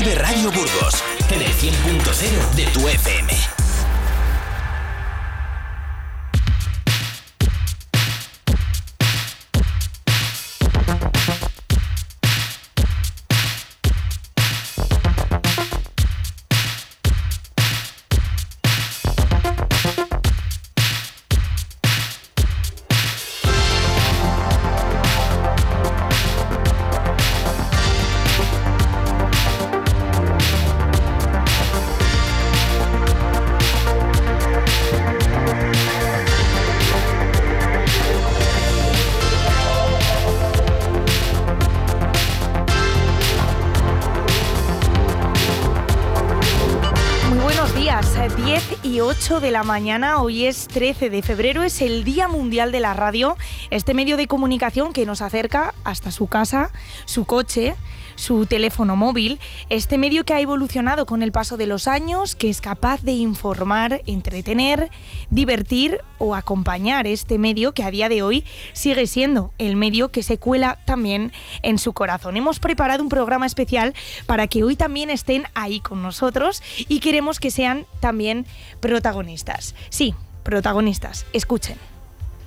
Vive Burgos en el 100.0 de tu FM. 8 de la mañana, hoy es 13 de febrero, es el Día Mundial de la Radio, este medio de comunicación que nos acerca hasta su casa, su coche, su teléfono móvil, este medio que ha evolucionado con el paso de los años, que es capaz de informar, entretener, divertir o acompañar este medio que a día de hoy sigue siendo el medio que se cuela también en su corazón. Hemos preparado un programa especial para que hoy también estén ahí con nosotros y queremos que sean también protagonistas. Sí, protagonistas. Escuchen.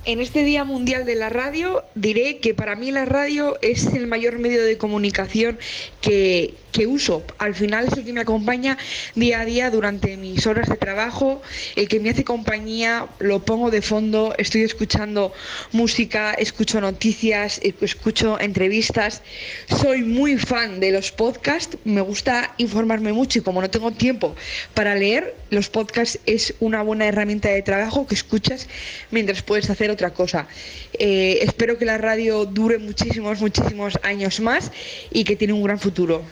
En este Día Mundial de la Radio diré que para mí la radio es el mayor medio de comunicación que, uso. Al final es el que me acompaña día a día durante mis horas de trabajo, el que me hace compañía, lo pongo de fondo, estoy escuchando música, escucho noticias, escucho entrevistas. Soy muy fan de los podcasts, me gusta informarme mucho y como no tengo tiempo para leer, los podcasts es una buena herramienta de trabajo que escuchas mientras puedes hacer otra cosa. Eh, espero que la radio dure muchísimos, muchísimos años más y que tiene un gran futuro.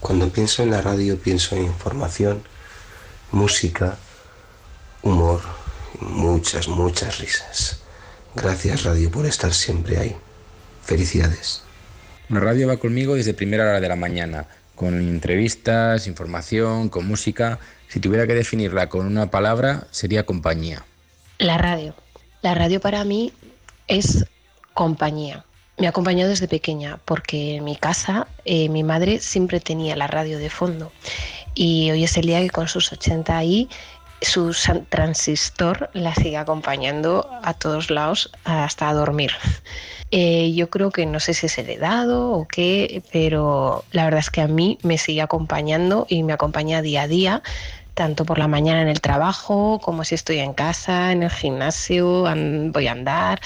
Cuando pienso en la radio pienso en información, música, humor y muchas, muchas risas. Gracias radio por estar siempre ahí. Felicidades. La radio va conmigo desde primera hora de la mañana, con entrevistas, información, con música. Si tuviera que definirla con una palabra, sería compañía. La radio. La radio para mí es compañía. Me ha acompañado desde pequeña porque en mi casa eh, mi madre siempre tenía la radio de fondo y hoy es el día que con sus 80 y su transistor la sigue acompañando a todos lados hasta dormir. Eh, yo creo que no sé si es heredado o qué, pero la verdad es que a mí me sigue acompañando y me acompaña día a día tanto por la mañana en el trabajo, como si estoy en casa, en el gimnasio, voy a andar.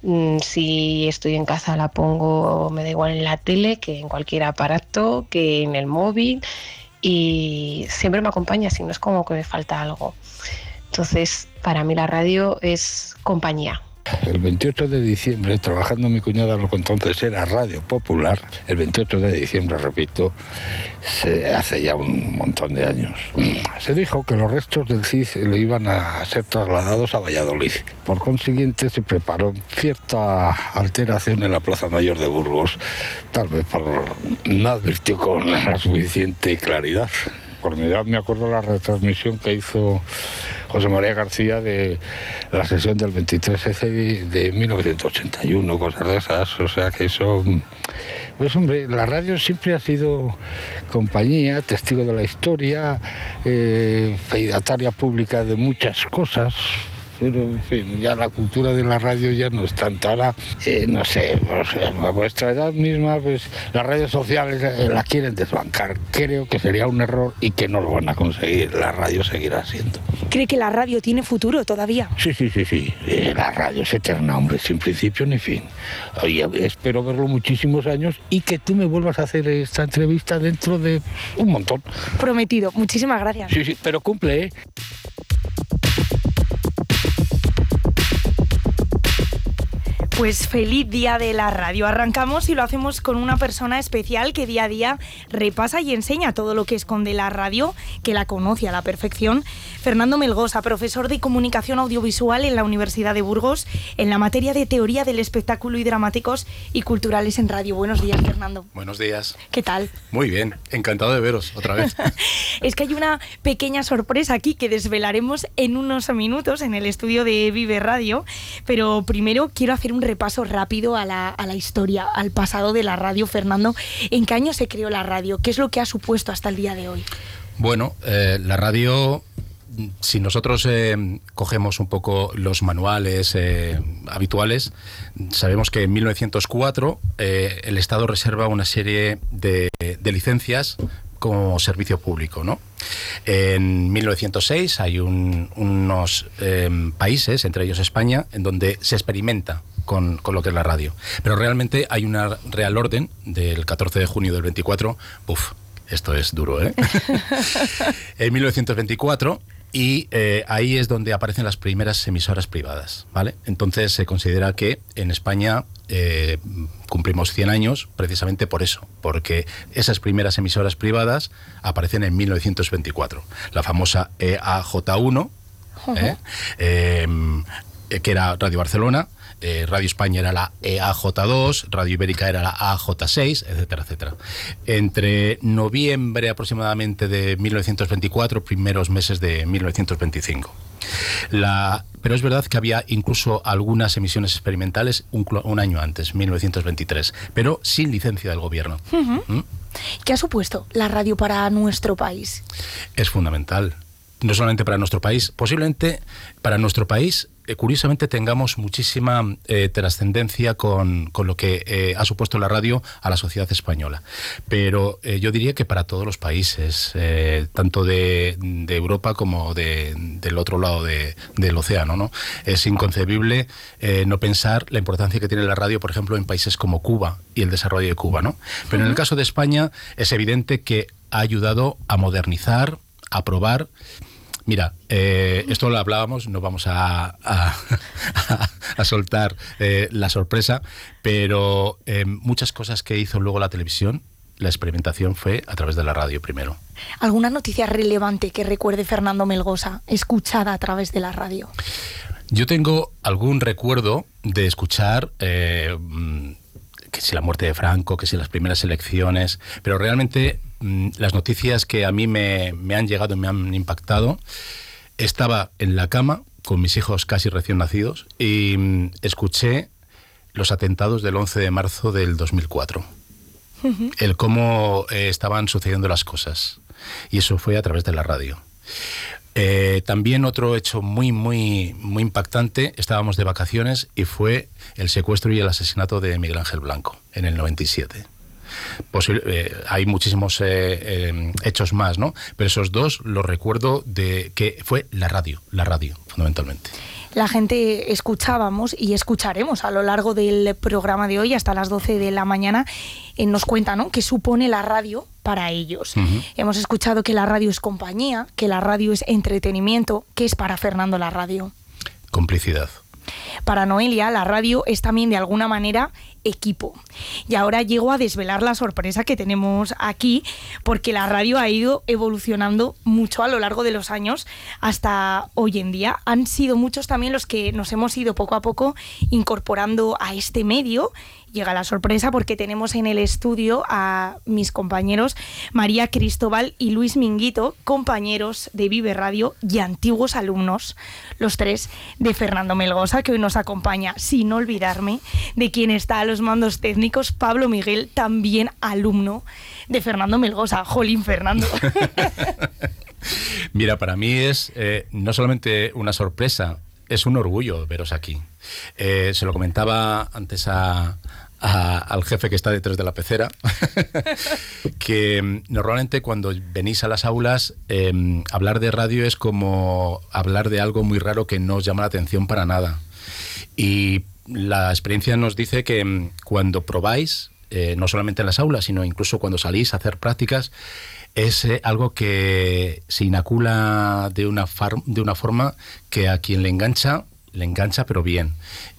Mm, si estoy en casa la pongo, me da igual en la tele que en cualquier aparato, que en el móvil y siempre me acompaña, si no es como que me falta algo. Entonces, para mí la radio es compañía. El 28 de diciembre, trabajando mi cuñada lo que entonces era Radio Popular, el 28 de diciembre, repito, se hace ya un montón de años, se dijo que los restos del CID le iban a ser trasladados a Valladolid. Por consiguiente, se preparó cierta alteración en la Plaza Mayor de Burgos, tal vez por, no advirtió con la suficiente claridad. Por mi edad me acuerdo la retransmisión que hizo José María García de la sesión del 23F de 1981, cosas de esas. O sea que eso. Pues hombre, la radio siempre ha sido compañía, testigo de la historia, eh, feidataria pública de muchas cosas, pero en fin, ya la cultura de la radio ya no es tanta. Ahora, eh, no sé, a vuestra edad misma, pues las redes sociales eh, la quieren desbancar. Creo que sería un error y que no lo van a conseguir. La radio seguirá siendo. ¿Cree que la radio tiene futuro todavía? Sí, sí, sí, sí. Eh, la radio es eterna, hombre, sin principio ni fin. Oye, espero verlo muchísimos años y que tú me vuelvas a hacer esta entrevista dentro de un montón. Prometido. Muchísimas gracias. Sí, sí, pero cumple, ¿eh? Pues feliz día de la radio. Arrancamos y lo hacemos con una persona especial que día a día repasa y enseña todo lo que esconde la radio, que la conoce a la perfección. Fernando Melgosa, profesor de comunicación audiovisual en la Universidad de Burgos, en la materia de teoría del espectáculo y dramáticos y culturales en radio. Buenos días, Fernando. Buenos días. ¿Qué tal? Muy bien, encantado de veros otra vez. es que hay una pequeña sorpresa aquí que desvelaremos en unos minutos en el estudio de Vive Radio, pero primero quiero hacer un repaso rápido a la, historia, al pasado de la radio, Fernando. ¿En qué año se creó la radio? ¿Qué es lo que ha supuesto hasta el día de hoy? Bueno, eh, la radio si nosotros eh, cogemos un poco los manuales eh, habituales, sabemos que en 1904 eh, el Estado reserva una serie de, licencias como servicio público. En 1906 hay un, unos países, entre ellos España, en donde se experimenta con, con, lo que es la radio. Pero realmente hay una real orden del 14 de junio del 24, uf, esto es duro, ¿eh? en 1924 y eh, ahí es donde aparecen las primeras emisoras privadas, ¿vale? Entonces se considera que en España eh, cumplimos 100 años precisamente por eso, porque esas primeras emisoras privadas aparecen en 1924. La famosa EAJ1, ¿eh? Em, que era Radio Barcelona, eh, Radio España era la EAJ2, Radio Ibérica era la AJ6, etcétera, etcétera. Entre noviembre aproximadamente de 1924, primeros meses de 1925. La, pero es verdad que había incluso algunas emisiones experimentales un, un año antes, 1923, pero sin licencia del gobierno. Uh -huh. ¿Mm? ¿Qué ha supuesto la radio para nuestro país? Es fundamental no solamente para nuestro país, posiblemente para nuestro país, eh, curiosamente tengamos muchísima eh, trascendencia con, con, lo que eh, ha supuesto la radio a la sociedad española. Pero yo diría que para todos los países, tanto de, de, Europa como de, del otro lado de, del océano. ¿no? Es inconcebible no pensar la importancia que tiene la radio, por ejemplo, en países como Cuba y el desarrollo de Cuba. ¿no? Pero uh -huh. en el caso de España es evidente que ha ayudado a modernizar, a probar Mira, eh, esto lo hablábamos, no vamos a, a, a, a soltar eh, la sorpresa, pero eh, muchas cosas que hizo luego la televisión, la experimentación fue a través de la radio primero. ¿Alguna noticia relevante que recuerde Fernando Melgosa, escuchada a través de la radio? Yo tengo algún recuerdo de escuchar eh, que si la muerte de Franco, que si las primeras elecciones, pero realmente las noticias que a mí me, me han llegado y me han impactado, estaba en la cama con mis hijos casi recién nacidos y mmm, escuché los atentados del 11 de marzo del 2004. Uh -huh. El cómo eh, estaban sucediendo las cosas. Y eso fue a través de la radio. Eh, también otro hecho muy, muy, muy impactante, estábamos de vacaciones y fue el secuestro y el asesinato de Miguel Ángel Blanco en el 97. Posible, eh, hay muchísimos eh, eh, hechos más, ¿no? Pero esos dos los recuerdo de que fue la radio, la radio, fundamentalmente la gente escuchábamos y escucharemos a lo largo del programa de hoy hasta las 12 de la mañana eh, nos cuenta ¿no? qué supone la radio para ellos. Uh -huh. Hemos escuchado que la radio es compañía, que la radio es entretenimiento. ¿Qué es para Fernando la radio? Complicidad. Para Noelia, la radio es también de alguna manera equipo. Y ahora llego a desvelar la sorpresa que tenemos aquí, porque la radio ha ido evolucionando mucho a lo largo de los años hasta hoy en día. Han sido muchos también los que nos hemos ido poco a poco incorporando a este medio llega la sorpresa porque tenemos en el estudio a mis compañeros María Cristóbal y Luis Minguito, compañeros de Vive Radio y antiguos alumnos, los tres de Fernando Melgosa, que hoy nos acompaña, sin olvidarme de quien está mandos técnicos, Pablo Miguel, también alumno de Fernando Melgosa. Jolín Fernando. Mira, para mí es eh, no solamente una sorpresa, es un orgullo veros aquí. Eh, se lo comentaba antes a, al jefe que está detrás de la pecera, que mm, normalmente cuando venís a las aulas, eh, hablar de radio es como hablar de algo muy raro que no os llama la atención para nada. Y la experiencia nos dice que mm, cuando probáis, eh, no solamente en las aulas, sino incluso cuando salís a hacer prácticas, es eh, algo que se inacula de una, de una forma que a quien le engancha, le engancha pero bien.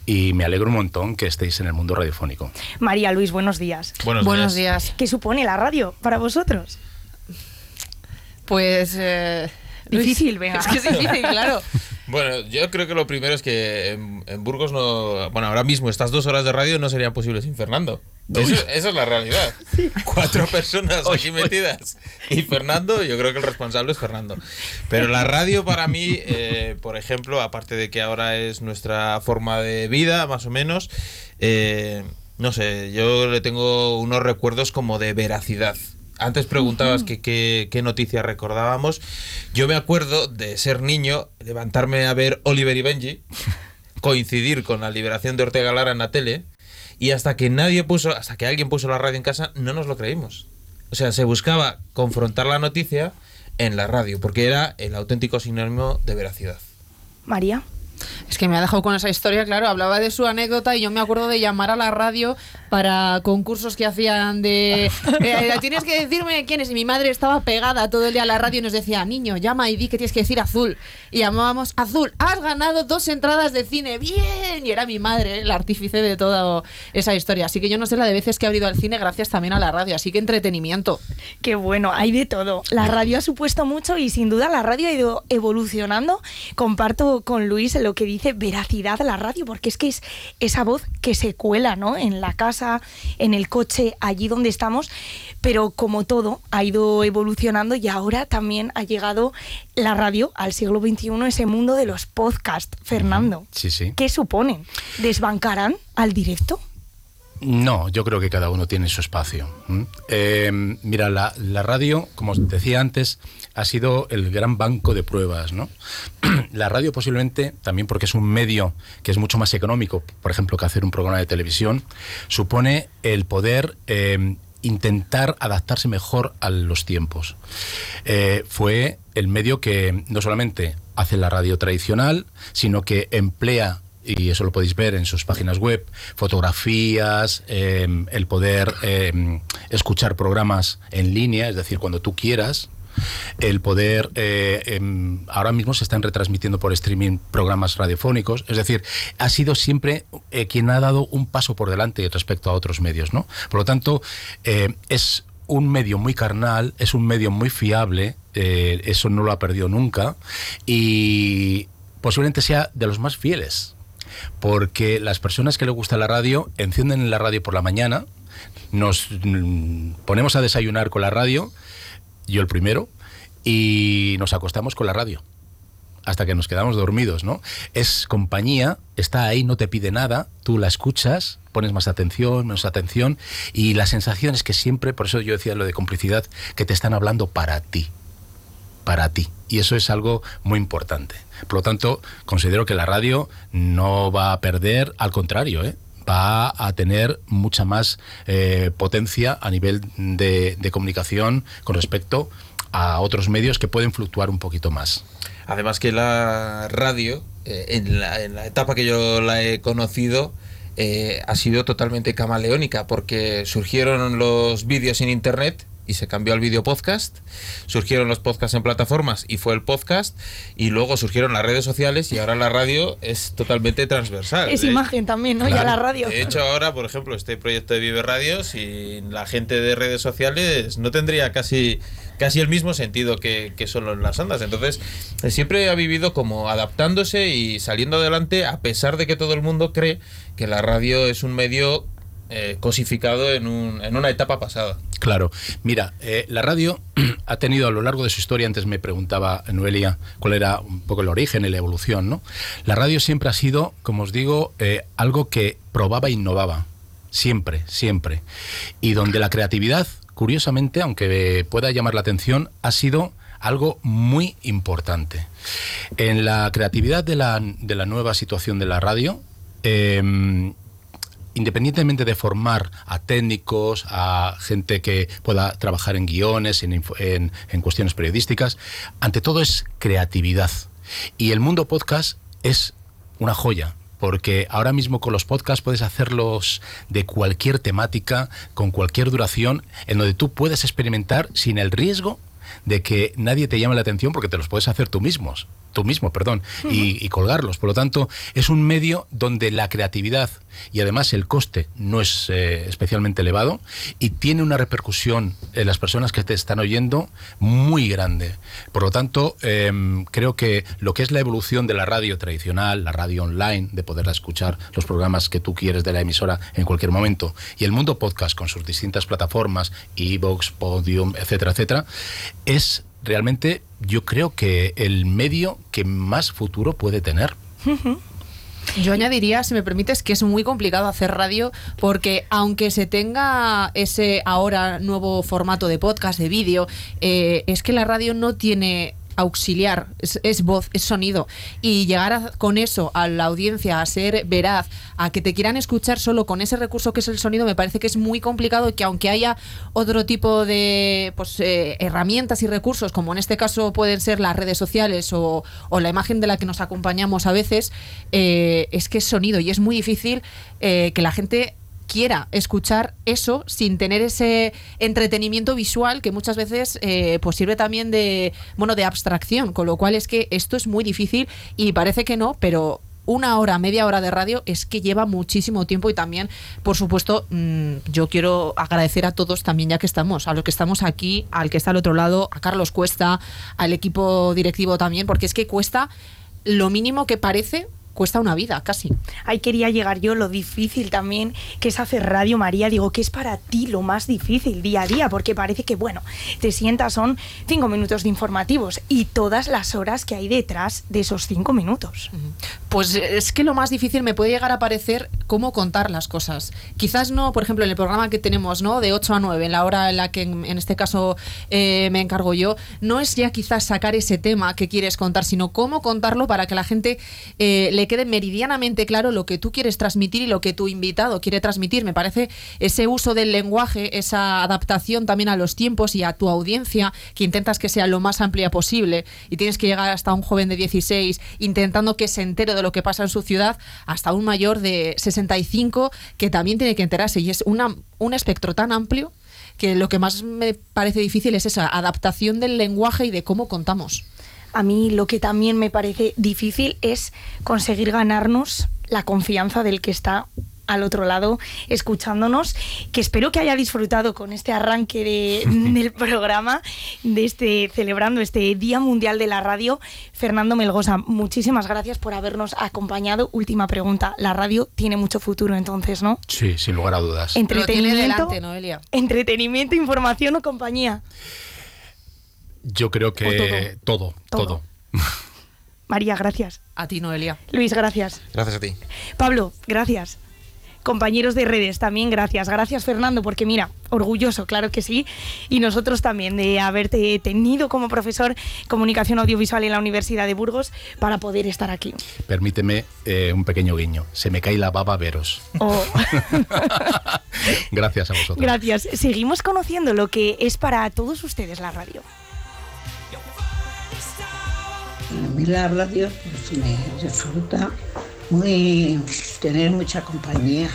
Y me alegro un montón que estéis en el mundo radiofónico. María Luis, buenos días. Buenos, buenos días. días. ¿Qué supone la radio para vosotros? Pues... Eh, difícil, venga. Es que es difícil, claro. Bueno, yo creo que lo primero es que en, Burgos no. Bueno, ahora mismo estas dos horas de radio no serían posibles sin Fernando. esa es la realidad. Cuatro personas aquí metidas. Y Fernando, yo creo que el responsable es Fernando. Pero la radio para mí, eh, por ejemplo, aparte de que ahora es nuestra forma de vida, más o menos, eh, no sé, yo le tengo unos recuerdos como de veracidad. Antes preguntabas que, qué noticia recordábamos. Yo me acuerdo de ser niño, levantarme a ver Oliver y Benji, coincidir con la liberación de Ortega Lara en la tele, y hasta que nadie puso, hasta que alguien puso la radio en casa, no nos lo creímos. O sea, se buscaba confrontar la noticia en la radio, porque era el auténtico sinónimo de veracidad. María. Es que me ha dejado con esa historia, claro, hablaba de su anécdota y yo me acuerdo de llamar a la radio para concursos que hacían de... Eh, tienes que decirme quién es. Y mi madre estaba pegada todo el día a la radio y nos decía, niño, llama y di que tienes que decir azul. Y llamábamos, azul, has ganado dos entradas de cine, bien. Y era mi madre el artífice de toda esa historia. Así que yo no sé la de veces que he ido al cine gracias también a la radio. Así que entretenimiento. Qué bueno, hay de todo. La radio ha supuesto mucho y sin duda la radio ha ido evolucionando. Comparto con Luis lo que dice veracidad a la radio, porque es que es esa voz que se cuela, ¿no? En la casa, en el coche, allí donde estamos, pero como todo ha ido evolucionando y ahora también ha llegado la radio al siglo XXI, ese mundo de los podcasts. Fernando, sí, sí. ¿qué suponen? ¿Desbancarán al directo? No, yo creo que cada uno tiene su espacio. Eh, mira, la, radio, como decía antes, ha sido el gran banco de pruebas. ¿no? la radio posiblemente, también porque es un medio que es mucho más económico, por ejemplo, que hacer un programa de televisión, supone el poder eh, intentar adaptarse mejor a los tiempos. Eh, fue el medio que no solamente hace la radio tradicional, sino que emplea y eso lo podéis ver en sus páginas web, fotografías, em, el poder escuchar programas en línea, es decir, cuando tú quieras, el poder, eh, em, ahora mismo se están retransmitiendo por streaming programas radiofónicos, es decir, ha sido siempre eh, quien ha dado un paso por delante respecto a otros medios, ¿no? Por lo tanto, eh, es un medio muy carnal, es un medio muy fiable, eso no lo ha perdido nunca, y posiblemente sea de los más fieles porque las personas que les gusta la radio encienden la radio por la mañana, nos mm, ponemos a desayunar con la radio, yo el primero, y nos acostamos con la radio hasta que nos quedamos dormidos, ¿no? Es compañía, está ahí, no te pide nada, tú la escuchas, pones más atención, menos atención, y la sensación es que siempre, por eso yo decía lo de complicidad, que te están hablando para ti, para ti. Y eso es algo muy importante. Por lo tanto, considero que la radio no va a perder, al contrario, ¿eh? Va a tener mucha más eh, potencia a nivel de, comunicación con respecto a otros medios que pueden fluctuar un poquito más. Además que la radio, eh, en, la, etapa que yo la he conocido, ha sido totalmente camaleónica porque surgieron los vídeos en internet y se cambió al video podcast, surgieron los podcasts en plataformas y fue el podcast, y luego surgieron las redes sociales y ahora la radio es totalmente transversal. Es imagen también, ¿no? Ya la radio. De hecho, ahora, por ejemplo, este proyecto de Vive Radio, sin la gente de redes sociales, no tendría casi casi el mismo sentido que, que solo en las ondas. Entonces, siempre ha vivido como adaptándose y saliendo adelante, a pesar de que todo el mundo cree que la radio es un medio eh, cosificado en, un, en, una etapa pasada. Claro, mira, eh, la radio ha tenido a lo largo de su historia, antes me preguntaba Noelia cuál era un poco el origen y la evolución, ¿no? La radio siempre ha sido, como os digo, eh, algo que probaba e innovaba, siempre, siempre. Y donde la creatividad, curiosamente, aunque pueda llamar la atención, ha sido algo muy importante. En la creatividad de la, de la nueva situación de la radio, independientemente de formar a técnicos, a gente que pueda trabajar en guiones, en, en, cuestiones periodísticas, ante todo es creatividad. Y el mundo podcast es una joya, porque ahora mismo con los podcasts puedes hacerlos de cualquier temática, con cualquier duración, en donde tú puedes experimentar sin el riesgo de que nadie te llame la atención porque te los puedes hacer tú mismos. Tú mismo, perdón, y, y, colgarlos. Por lo tanto, es un medio donde la creatividad y además el coste no es eh, especialmente elevado y tiene una repercusión en las personas que te están oyendo muy grande. Por lo tanto, em, creo que lo que es la evolución de la radio tradicional, la radio online, de poder escuchar los programas que tú quieres de la emisora en cualquier momento, y el mundo podcast con sus distintas plataformas, Evox, Podium, etcétera, etcétera, es realmente yo creo que el medio que más futuro puede tener. Yo añadiría, si me permites, que es muy complicado hacer radio porque aunque se tenga ese ahora nuevo formato de podcast, de vídeo, eh, es que la radio no tiene auxiliar, es, voz, es sonido. Y llegar con eso a la audiencia, a ser veraz, a que te quieran escuchar solo con ese recurso que es el sonido, me parece que es muy complicado que aunque haya otro tipo de pues, eh, herramientas y recursos, como en este caso pueden ser las redes sociales o, la imagen de la que nos acompañamos a veces, eh, es que es sonido y es muy difícil eh, que la gente quiera escuchar eso sin tener ese entretenimiento visual que muchas veces eh, pues sirve también de bueno de abstracción con lo cual es que esto es muy difícil y parece que no pero una hora, media hora de radio es que lleva muchísimo tiempo y también, por supuesto, mm, yo quiero agradecer a todos también ya que estamos, a los que estamos aquí, al que está al otro lado, a Carlos Cuesta, al equipo directivo también, porque es que cuesta lo mínimo que parece cuesta una vida casi. Ahí quería llegar yo, lo difícil también que es hacer radio, María. Digo, que es para ti lo más difícil día a día? Porque parece que, bueno, te sientas, son cinco minutos de informativos y todas las horas que hay detrás de esos cinco minutos. Pues es que lo más difícil me puede llegar a parecer cómo contar las cosas. Quizás no, por ejemplo, en el programa que tenemos, ¿no? De 8 a 9, en la hora en la que en, este caso eh, me encargo yo, no es ya quizás sacar ese tema que quieres contar, sino cómo contarlo para que la gente eh, le quede meridianamente claro lo que tú quieres transmitir y lo que tu invitado quiere transmitir. Me parece ese uso del lenguaje, esa adaptación también a los tiempos y a tu audiencia, que intentas que sea lo más amplia posible y tienes que llegar hasta un joven de 16 intentando que se entere de lo que pasa en su ciudad, hasta un mayor de 65 que también tiene que enterarse. Y es una, un espectro tan amplio que lo que más me parece difícil es esa adaptación del lenguaje y de cómo contamos a mí lo que también me parece difícil es conseguir ganarnos la confianza del que está al otro lado escuchándonos, que espero que haya disfrutado con este arranque del programa, de este celebrando este Día Mundial de la Radio. Fernando Melgosa, muchísimas gracias por habernos acompañado. Última pregunta, la radio tiene mucho futuro entonces, ¿no? Sí, sin lugar a dudas. Entretenimiento, entretenimiento, información o compañía. Yo creo que todo, todo. María, gracias. A ti, Noelia. Luis, gracias. Gracias a ti. Pablo, gracias. Compañeros de redes, también gracias. Gracias, Fernando, porque mira, orgulloso, claro que sí. Y nosotros también de haberte tenido como profesor comunicación audiovisual en la Universidad de Burgos para poder estar aquí. Permíteme eh, un pequeño guiño. Se me cae la baba veros. Oh. gracias a vosotros. Gracias. Seguimos conociendo lo que es para todos ustedes la radio. A mí la radio pues, me resulta muy tener mucha compañía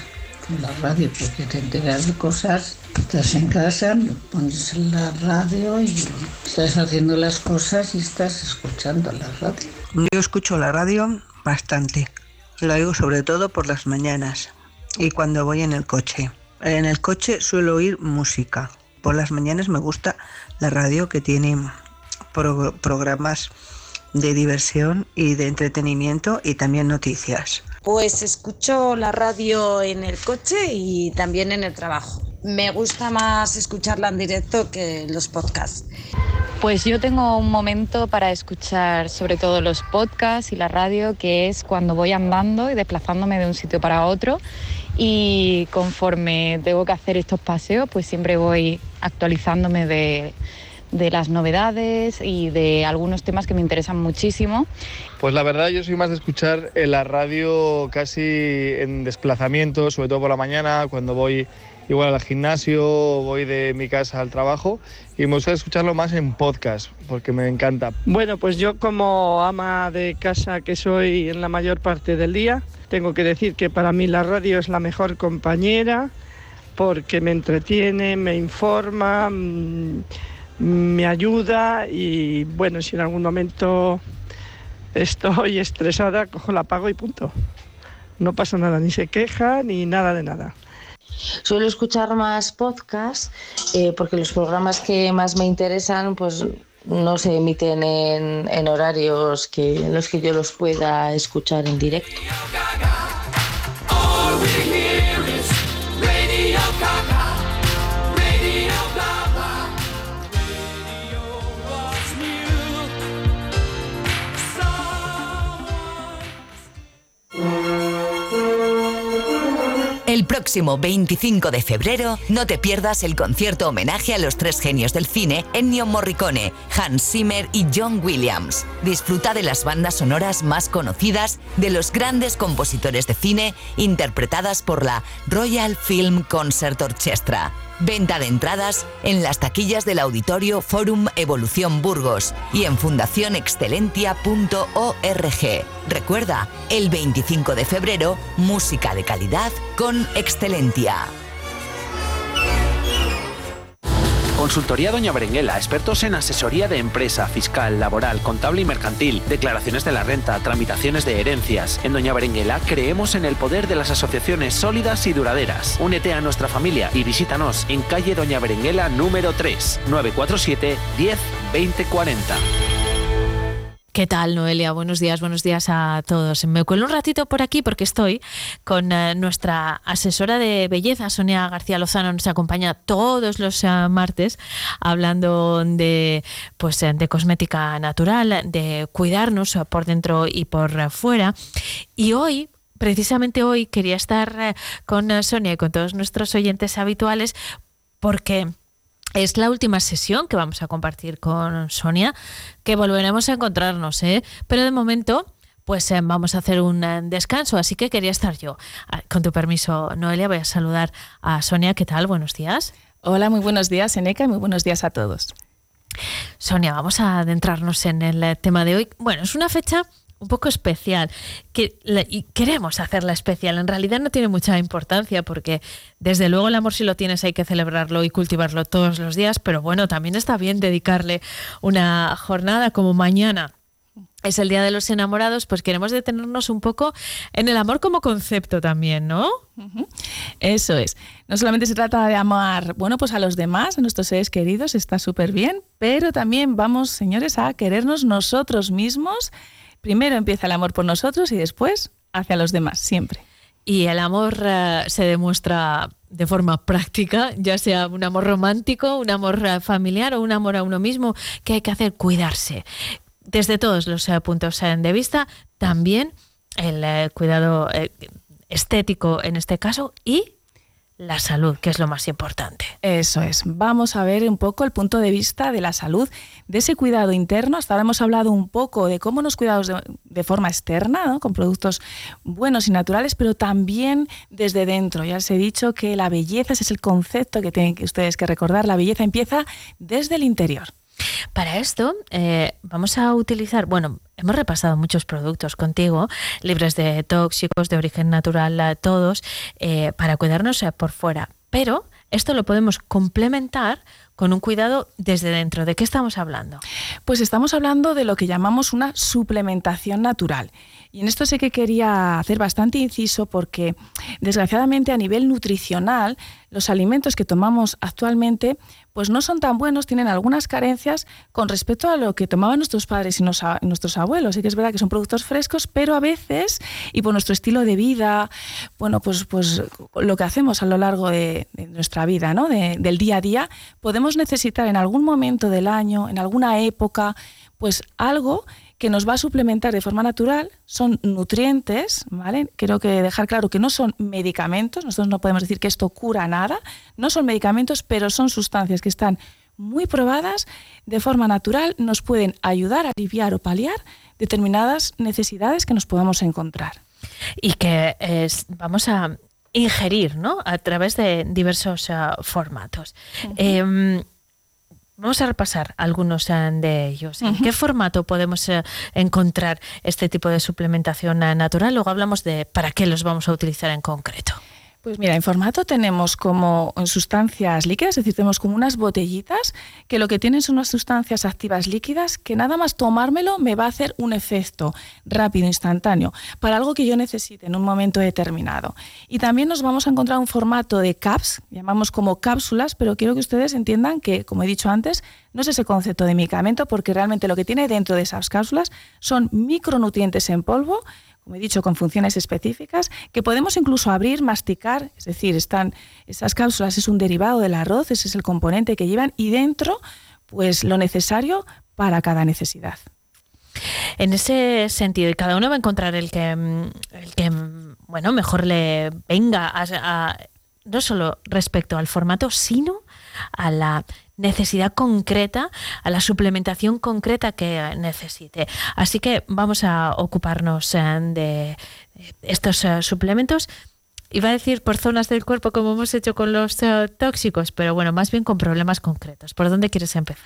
con la radio porque te enteras de cosas, estás en casa, pones la radio y estás haciendo las cosas y estás escuchando la radio. Yo escucho la radio bastante. Lo oigo sobre todo por las mañanas y cuando voy en el coche. En el coche suelo oír música. Por las mañanas me gusta la radio que tiene programas de diversión y de entretenimiento y también noticias. Pues escucho la radio en el coche y también en el trabajo. Me gusta más escucharla en directo que los podcasts. Pues yo tengo un momento para escuchar sobre todo los podcasts y la radio, que es cuando voy andando y desplazándome de un sitio para otro. Y conforme tengo que hacer estos paseos, pues siempre voy actualizándome de de las novedades y de algunos temas que me interesan muchísimo. Pues la verdad yo soy más de escuchar en la radio casi en desplazamiento, sobre todo por la mañana, cuando voy igual al gimnasio, voy de mi casa al trabajo y me gusta escucharlo más en podcast porque me encanta. Bueno, pues yo como ama de casa que soy en la mayor parte del día, tengo que decir que para mí la radio es la mejor compañera porque me entretiene, me informa. Mm, me ayuda y bueno, si en algún momento estoy estresada, cojo la pago y punto. No pasa nada, ni se queja ni nada de nada. Suelo escuchar más podcasts eh, porque los programas que más me interesan pues no se emiten en, horarios que, en los que yo los pueda escuchar en directo. El próximo 25 de febrero no te pierdas el concierto homenaje a los tres genios del cine Ennio Morricone, Hans Zimmer y John Williams. Disfruta de las bandas sonoras más conocidas de los grandes compositores de cine interpretadas por la Royal Film Concert Orchestra. Venta de entradas en las taquillas del Auditorio Forum Evolución Burgos y en fundacionexcelentia.org. Recuerda, el 25 de febrero, música de calidad con Excelentia. Consultoría Doña Berenguela, expertos en asesoría de empresa, fiscal, laboral, contable y mercantil, declaraciones de la renta, tramitaciones de herencias. En Doña Berenguela creemos en el poder de las asociaciones sólidas y duraderas. Únete a nuestra familia y visítanos en calle Doña Berenguela número 3, 947 10 20 40. ¿Qué tal, Noelia? Buenos días, buenos días a todos. Me cuelo un ratito por aquí porque estoy con eh, nuestra asesora de belleza, Sonia García Lozano, nos acompaña todos los eh, martes hablando de, pues, eh, de cosmética natural, de cuidarnos por dentro y por fuera. Y hoy precisamente hoy quería estar con Sonia y con todos nuestros oyentes habituales porque es la última sesión que vamos a compartir con Sonia, que volveremos a encontrarnos, ¿eh? pero de momento pues eh, vamos a hacer un eh, descanso, así que quería estar yo. Ah, con tu permiso, Noelia, voy a saludar a Sonia. ¿Qué tal? Buenos días. Hola, muy buenos días, Eneca, y muy buenos días a todos. Sonia, vamos a adentrarnos en el tema de hoy. Bueno, es una fecha un poco especial que, y queremos hacerla especial. En realidad no tiene mucha importancia porque desde luego el amor si lo tienes hay que celebrarlo y cultivarlo todos los días, pero bueno, también está bien dedicarle una jornada como mañana es el Día de los Enamorados, pues queremos detenernos un poco en el amor como concepto también, ¿no? Eso es. No solamente se trata de amar, bueno, pues a los demás, a nuestros seres queridos, está súper bien, pero también vamos, señores, a querernos nosotros mismos Primero empieza el amor por nosotros y después hacia los demás, siempre. Y el amor eh, se demuestra de forma práctica, ya sea un amor romántico, un amor eh, familiar o un amor a uno mismo, que hay que hacer cuidarse. Desde todos los eh, puntos de vista, también el cuidado estético en este caso y la salud, que es lo más importante. Eso es. Vamos a ver un poco el punto de vista de la salud, de ese cuidado interno. Hasta ahora hemos hablado un poco de cómo nos cuidamos de, forma externa, con productos buenos y naturales, pero también desde dentro. Ya os he dicho que la belleza, ese es el concepto que tienen ustedes que recordar, la belleza empieza desde el interior. Para esto eh, vamos a utilizar, bueno, hemos repasado muchos productos contigo, libres de tóxicos, de origen natural, todos, eh, para cuidarnos eh, por fuera. Pero esto lo podemos complementar con un cuidado desde dentro. ¿De qué estamos hablando? Pues estamos hablando de lo que llamamos una suplementación natural. Y en esto sé que quería hacer bastante inciso porque desgraciadamente a nivel nutricional los alimentos que tomamos actualmente pues no son tan buenos, tienen algunas carencias con respecto a lo que tomaban nuestros padres y nuestros abuelos. Sí que es verdad que son productos frescos, pero a veces, y por nuestro estilo de vida, bueno, pues, pues lo que hacemos a lo largo de, nuestra vida, ¿no? del día a día, podemos necesitar en algún momento del año, en alguna época, pues algo que nos va a suplementar de forma natural, son nutrientes, ¿vale? Quiero que dejar claro que no son medicamentos, nosotros no podemos decir que esto cura nada, no son medicamentos, pero son sustancias que están muy probadas, de forma natural, nos pueden ayudar a aliviar o paliar determinadas necesidades que nos podamos encontrar. Y que vamos a ingerir, ¿no? A través de diversos ah, formatos. Vamos a repasar algunos de ellos. ¿En qué formato podemos eh, encontrar este tipo de suplementación natural? Luego hablamos de para qué los vamos a utilizar en concreto. Pues mira, en formato tenemos como sustancias líquidas, es decir, tenemos como unas botellitas que lo que tienen son unas sustancias activas líquidas que nada más tomármelo me va a hacer un efecto rápido, instantáneo, para algo que yo necesite en un momento determinado. Y también nos vamos a encontrar un formato de caps, llamamos como cápsulas, pero quiero que ustedes entiendan que, como he dicho antes, no es ese concepto de medicamento porque realmente lo que tiene dentro de esas cápsulas son micronutrientes en polvo como he dicho, con funciones específicas, que podemos incluso abrir, masticar, es decir, están esas cápsulas es un derivado del arroz, ese es el componente que llevan, y dentro, pues lo necesario para cada necesidad. En ese sentido, y cada uno va a encontrar el que, el que bueno, mejor le venga no solo respecto al formato, sino a la necesidad concreta, a la suplementación concreta que necesite. Así que vamos a ocuparnos eh, de estos eh, suplementos. Iba a decir por zonas del cuerpo como hemos hecho con los eh, tóxicos, pero bueno, más bien con problemas concretos. ¿Por dónde quieres empezar?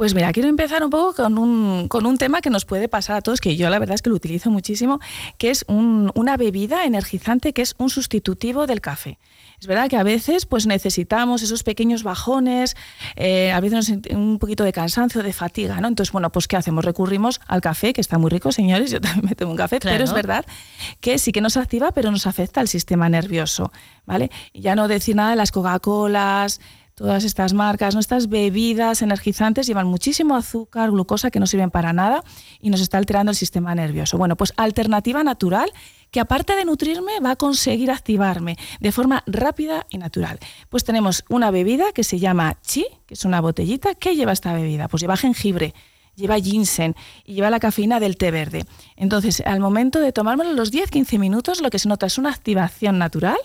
Pues mira, quiero empezar un poco con un, con un tema que nos puede pasar a todos, que yo la verdad es que lo utilizo muchísimo, que es una bebida energizante que es un sustitutivo del café. Es verdad que a veces pues necesitamos esos pequeños bajones, eh, a veces un poquito de cansancio, de fatiga, ¿no? Entonces, bueno, pues ¿qué hacemos? Recurrimos al café, que está muy rico, señores, yo también me tomo un café, pero es verdad que sí que nos activa, pero nos afecta al sistema nervioso, ¿vale? Y ya no decir nada de las Coca-Colas, Todas estas marcas, nuestras bebidas energizantes llevan muchísimo azúcar, glucosa que no sirven para nada y nos está alterando el sistema nervioso. Bueno, pues alternativa natural que aparte de nutrirme va a conseguir activarme de forma rápida y natural. Pues tenemos una bebida que se llama Chi, que es una botellita. ¿Qué lleva esta bebida? Pues lleva jengibre, lleva ginseng y lleva la cafeína del té verde. Entonces, al momento de tomármelo los 10-15 minutos, lo que se nota es una activación natural,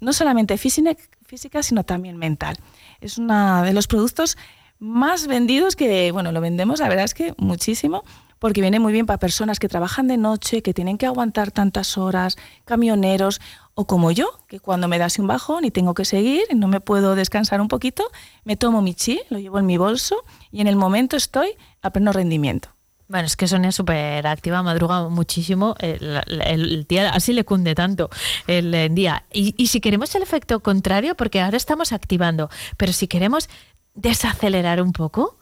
no solamente física, sino también mental es uno de los productos más vendidos que, bueno, lo vendemos, la verdad es que muchísimo, porque viene muy bien para personas que trabajan de noche, que tienen que aguantar tantas horas, camioneros, o como yo, que cuando me das un bajón y tengo que seguir no me puedo descansar un poquito, me tomo mi chi, lo llevo en mi bolso y en el momento estoy a pleno rendimiento. Bueno, es que Sonia es súper activa, madruga muchísimo. El, día así le cunde tanto el, día. Y, y, si queremos el efecto contrario, porque ahora estamos activando, pero si queremos desacelerar un poco.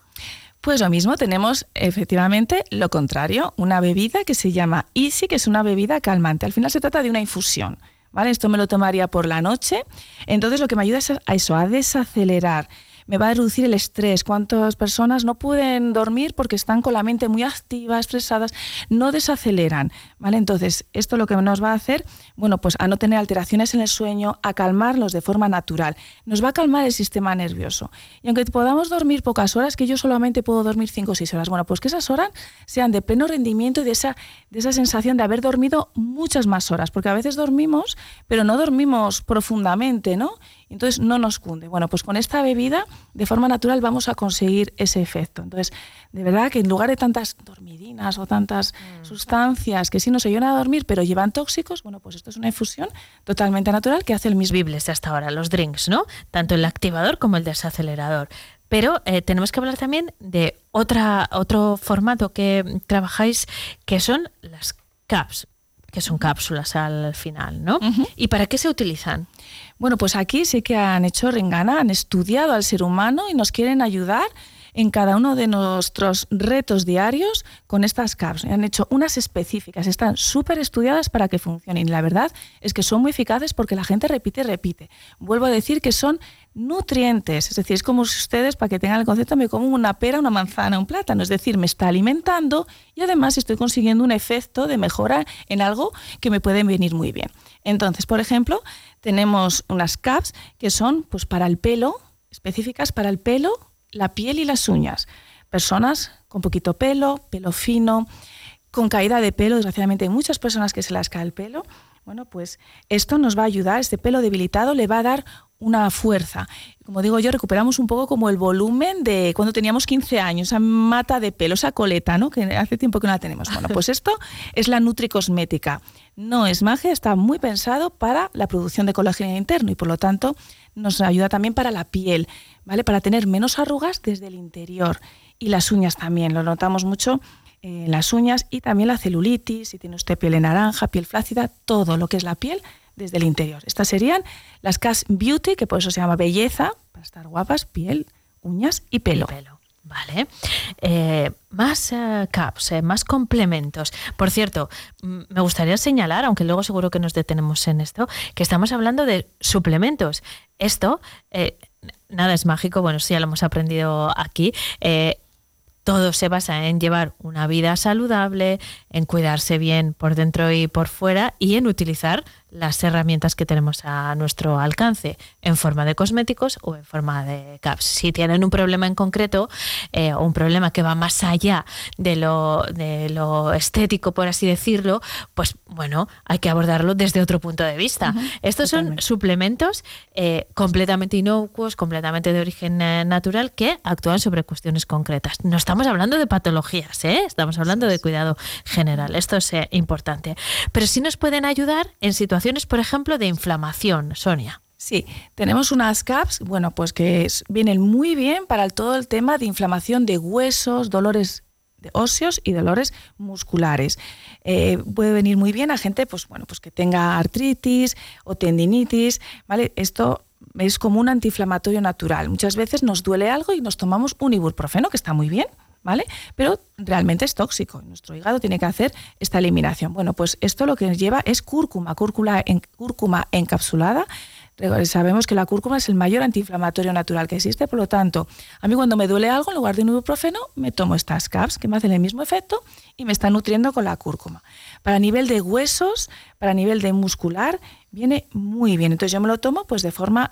Pues lo mismo, tenemos efectivamente lo contrario, una bebida que se llama Easy, que es una bebida calmante. Al final se trata de una infusión. ¿Vale? Esto me lo tomaría por la noche. Entonces lo que me ayuda es a eso, a desacelerar me va a reducir el estrés. ¿Cuántas personas no pueden dormir porque están con la mente muy activa, estresadas, no desaceleran? ¿vale? Entonces, esto lo que nos va a hacer, bueno, pues a no tener alteraciones en el sueño, a calmarlos de forma natural. Nos va a calmar el sistema nervioso. Y aunque podamos dormir pocas horas, que yo solamente puedo dormir 5 o 6 horas, bueno, pues que esas horas sean de pleno rendimiento y de esa, de esa sensación de haber dormido muchas más horas, porque a veces dormimos, pero no dormimos profundamente, ¿no? Entonces no nos cunde. Bueno, pues con esta bebida, de forma natural, vamos a conseguir ese efecto. Entonces, de verdad que en lugar de tantas dormidinas o tantas mm. sustancias que sí nos ayudan a dormir, pero llevan tóxicos, bueno, pues esto es una infusión totalmente natural que hace el mismo. Bibles hasta ahora, los drinks, ¿no? Tanto el activador como el desacelerador. Pero eh, tenemos que hablar también de otra, otro formato que trabajáis, que son las CAPS, que son cápsulas al final, ¿no? ¿Y para qué se utilizan? Bueno, pues aquí sí que han hecho rengana, han estudiado al ser humano y nos quieren ayudar en cada uno de nuestros retos diarios con estas CAPS. Han hecho unas específicas, están súper estudiadas para que funcionen. La verdad es que son muy eficaces porque la gente repite y repite. Vuelvo a decir que son nutrientes, es decir, es como si ustedes, para que tengan el concepto, me como una pera, una manzana, un plátano, es decir, me está alimentando y además estoy consiguiendo un efecto de mejora en algo que me puede venir muy bien. Entonces, por ejemplo, tenemos unas caps que son pues, para el pelo, específicas para el pelo, la piel y las uñas. Personas con poquito pelo, pelo fino, con caída de pelo, desgraciadamente hay muchas personas que se las cae el pelo. Bueno, pues esto nos va a ayudar, este pelo debilitado le va a dar una fuerza. Como digo yo, recuperamos un poco como el volumen de cuando teníamos 15 años, esa mata de pelo, esa coleta, ¿no? que hace tiempo que no la tenemos. Bueno, pues esto es la nutricosmética. No es magia, está muy pensado para la producción de colágeno interno y por lo tanto nos ayuda también para la piel, ¿vale? Para tener menos arrugas desde el interior. Y las uñas también, lo notamos mucho en las uñas y también la celulitis, si tiene usted piel naranja, piel flácida, todo lo que es la piel desde el interior. Estas serían las CAPS Beauty, que por eso se llama belleza, para estar guapas, piel, uñas y pelo. Vale. Eh, más eh, caps, eh, más complementos. Por cierto, mm, me gustaría señalar, aunque luego seguro que nos detenemos en esto, que estamos hablando de suplementos. Esto, nada es mágico, bueno, sí ya lo hemos aprendido aquí. todo se basa en llevar una vida saludable, en cuidarse bien por dentro y por fuera y en utilizar las herramientas que tenemos a nuestro alcance en forma de cosméticos o en forma de caps. Si tienen un problema en concreto eh, o un problema que va más allá de lo, de lo estético, por así decirlo, pues bueno, hay que abordarlo desde otro punto de vista. Estos son suplementos eh, completamente inocuos, completamente de origen eh, natural que actúan sobre cuestiones concretas. No estamos hablando de patologías, estamos hablando de cuidado general. Esto es importante. Pero sí nos pueden ayudar en situaciones por ejemplo, de inflamación, Sonia. Sí, tenemos unas CAPS, bueno, pues que vienen muy bien para todo el tema de inflamación de huesos, dolores de óseos y dolores musculares. Eh, puede venir muy bien a gente, pues bueno, pues que tenga artritis o tendinitis, ¿vale? Esto es como un antiinflamatorio natural. Muchas veces nos duele algo y nos tomamos un ibuprofeno, que está muy bien, ¿vale? Pero realmente es tóxico. Nuestro hígado tiene que hacer esta eliminación. Bueno, pues esto lo que nos lleva es cúrcuma, cúrcuma, en, cúrcuma encapsulada. Sabemos que la cúrcuma es el mayor antiinflamatorio natural que existe, por lo tanto, a mí cuando me duele algo, en lugar de un ibuprofeno, me tomo estas caps que me hacen el mismo efecto y me están nutriendo con la cúrcuma. Para nivel de huesos, para nivel de muscular, viene muy bien. Entonces yo me lo tomo pues de forma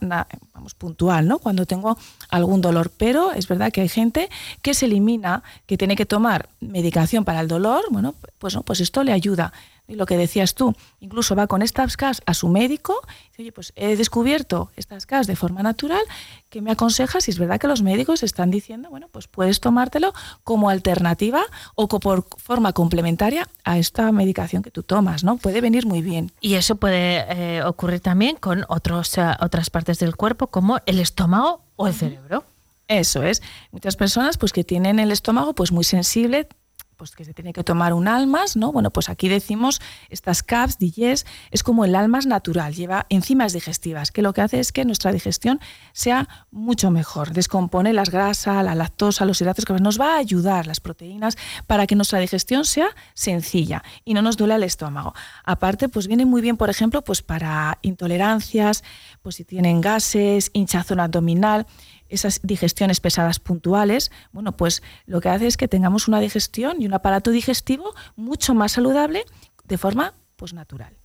vamos, puntual, ¿no? Cuando tengo algún dolor. Pero es verdad que hay gente que se elimina, que tiene que tomar medicación para el dolor, bueno, pues no, pues esto le ayuda y lo que decías tú, incluso va con estas CAS a su médico y dice, oye, pues he descubierto estas CAS de forma natural, que me aconsejas? Si es verdad que los médicos están diciendo, bueno, pues puedes tomártelo como alternativa o por forma complementaria a esta medicación que tú tomas, ¿no? Puede venir muy bien. Y eso puede eh, ocurrir también con otros, eh, otras partes del cuerpo, como el estómago o el cerebro. Eso es. Muchas personas pues que tienen el estómago pues muy sensible, pues que se tiene que tomar un almas, ¿no? Bueno, pues aquí decimos estas CAPS, DIES, es como el almas natural, lleva enzimas digestivas, que lo que hace es que nuestra digestión sea mucho mejor, descompone las grasas, la lactosa, los hidratos, que nos va a ayudar las proteínas para que nuestra digestión sea sencilla y no nos duele el estómago. Aparte, pues viene muy bien, por ejemplo, pues para intolerancias, pues si tienen gases, hinchazón abdominal, esas digestiones pesadas puntuales, bueno, pues lo que hace es que tengamos una digestión y un aparato digestivo mucho más saludable de forma pues natural.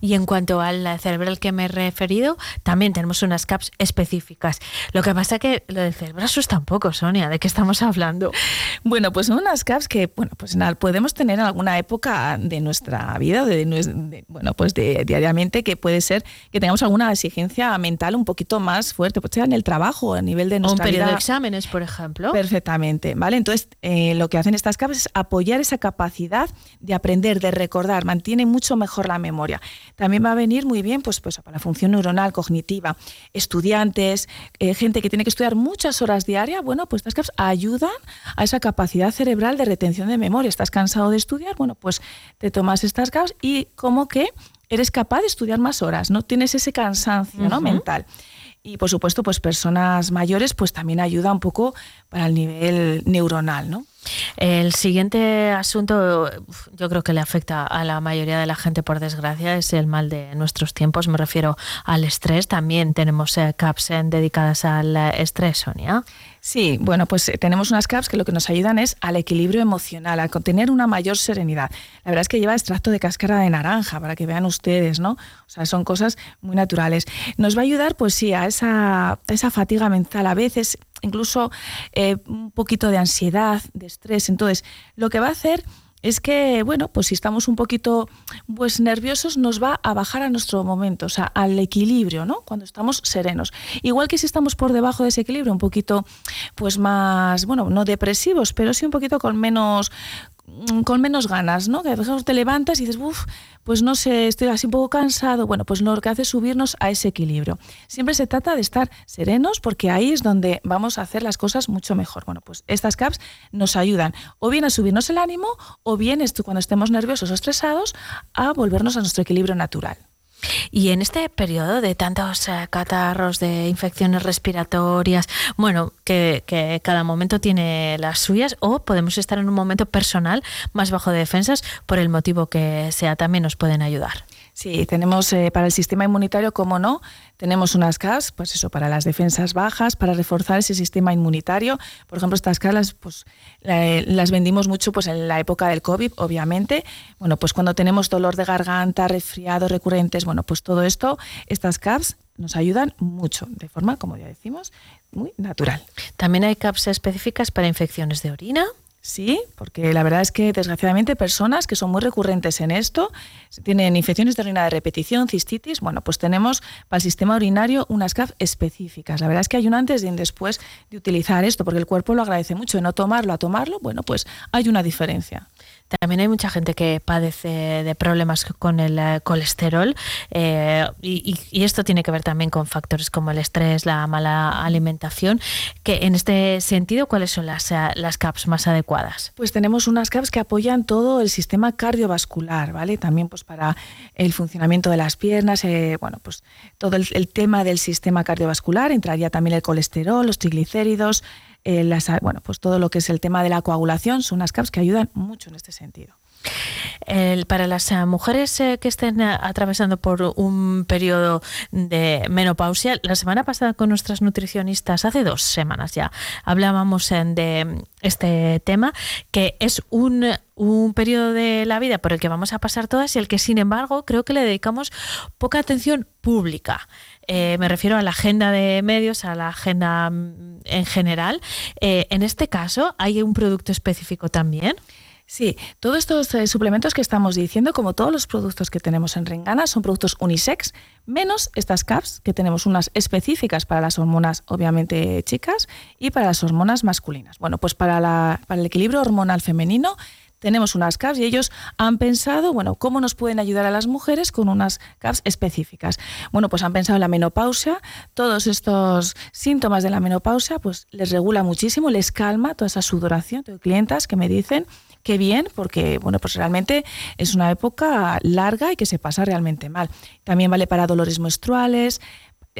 Y en cuanto al cerebral que me he referido, también tenemos unas caps específicas. Lo que pasa que lo del cerebro asusta un poco, Sonia. ¿De qué estamos hablando? Bueno, pues son unas caps que, bueno, pues nada, podemos tener en alguna época de nuestra vida, de, bueno, pues de, diariamente, que puede ser que tengamos alguna exigencia mental un poquito más fuerte, pues sea en el trabajo, a nivel de nuestra un periodo de exámenes, por ejemplo. Perfectamente, ¿vale? Entonces, eh, lo que hacen estas caps es apoyar esa capacidad de aprender, de recordar, mantiene mucho mejor la memoria. También va a venir muy bien pues, pues, para la función neuronal, cognitiva. Estudiantes, eh, gente que tiene que estudiar muchas horas diarias, bueno, pues estas caps ayudan a esa capacidad cerebral de retención de memoria. ¿Estás cansado de estudiar? Bueno, pues te tomas estas caps y como que eres capaz de estudiar más horas, no tienes ese cansancio ¿no? mental. Y por supuesto, pues personas mayores, pues también ayuda un poco para el nivel neuronal, ¿no? El siguiente asunto, yo creo que le afecta a la mayoría de la gente, por desgracia, es el mal de nuestros tiempos. Me refiero al estrés. También tenemos eh, CAPS dedicadas al eh, estrés, Sonia. Sí, bueno, pues eh, tenemos unas CAPS que lo que nos ayudan es al equilibrio emocional, a tener una mayor serenidad. La verdad es que lleva extracto de cáscara de naranja, para que vean ustedes, ¿no? O sea, son cosas muy naturales. Nos va a ayudar, pues sí, a esa, a esa fatiga mental. A veces incluso eh, un poquito de ansiedad, de estrés. Entonces, lo que va a hacer es que, bueno, pues si estamos un poquito pues, nerviosos, nos va a bajar a nuestro momento, o sea, al equilibrio, ¿no? Cuando estamos serenos. Igual que si estamos por debajo de ese equilibrio, un poquito, pues más, bueno, no depresivos, pero sí un poquito con menos, con menos ganas, ¿no? Que a veces te levantas y dices, uff, pues no sé, estoy así un poco cansado. Bueno, pues lo que hace es subirnos a ese equilibrio. Siempre se trata de estar serenos porque ahí es donde vamos a hacer las cosas mucho mejor. Bueno, pues estas caps nos ayudan o bien a subirnos el ánimo o bien cuando estemos nerviosos o estresados a volvernos a nuestro equilibrio natural. Y en este periodo de tantos eh, catarros, de infecciones respiratorias, bueno, que, que, cada momento tiene las suyas, o podemos estar en un momento personal más bajo de defensas, por el motivo que sea, también nos pueden ayudar. Sí, tenemos eh, para el sistema inmunitario, como no, tenemos unas CAS, pues eso, para las defensas bajas, para reforzar ese sistema inmunitario. Por ejemplo, estas CAS pues, las vendimos mucho pues, en la época del COVID, obviamente. Bueno, pues cuando tenemos dolor de garganta, resfriados recurrentes, bueno, pues todo esto, estas CAPS nos ayudan mucho, de forma, como ya decimos, muy natural. También hay CAPS específicas para infecciones de orina. Sí, porque la verdad es que desgraciadamente personas que son muy recurrentes en esto, tienen infecciones de orina de repetición, cistitis, bueno, pues tenemos para el sistema urinario unas CAF específicas. La verdad es que hay un antes y un después de utilizar esto, porque el cuerpo lo agradece mucho, de no tomarlo a tomarlo, bueno, pues hay una diferencia. También hay mucha gente que padece de problemas con el eh, colesterol eh, y, esto tiene que ver también con factores como el estrés, la mala alimentación. Que en este sentido, ¿cuáles son las, eh, las CAPS más adecuadas? Pues tenemos unas CAPS que apoyan todo el sistema cardiovascular, ¿vale? También pues para el funcionamiento de las piernas, bueno, pues todo el, el tema del sistema cardiovascular, entraría también el colesterol, los triglicéridos, eh, bueno, pues todo lo que es el tema de la coagulación son unas CAPs que ayudan mucho en este sentido. para las eh, mujeres eh, que estén atravesando por un periodo de menopausia, la semana pasada con nuestras nutricionistas, hace dos semanas ya, hablábamos de este tema, que es un, un periodo de la vida por el que vamos a pasar todas y el que, sin embargo, creo que le dedicamos poca atención pública. Eh, me refiero a la agenda de medios, a la agenda mm, en general. Eh, en este caso, ¿hay un producto específico también? Sí, todos estos eh, suplementos que estamos diciendo, como todos los productos que tenemos en Rengana, son productos unisex, menos estas CAPS, que tenemos unas específicas para las hormonas, obviamente chicas, y para las hormonas masculinas. Bueno, pues para, para el equilibrio hormonal femenino tenemos unas CAPS y ellos han pensado, bueno, cómo nos pueden ayudar a las mujeres con unas CAPS específicas. Bueno, pues han pensado en la menopausia, todos estos síntomas de la menopausia, pues les regula muchísimo, les calma toda esa sudoración. Tengo clientas que me dicen que bien, porque bueno, pues realmente es una época larga y que se pasa realmente mal. También vale para dolores menstruales,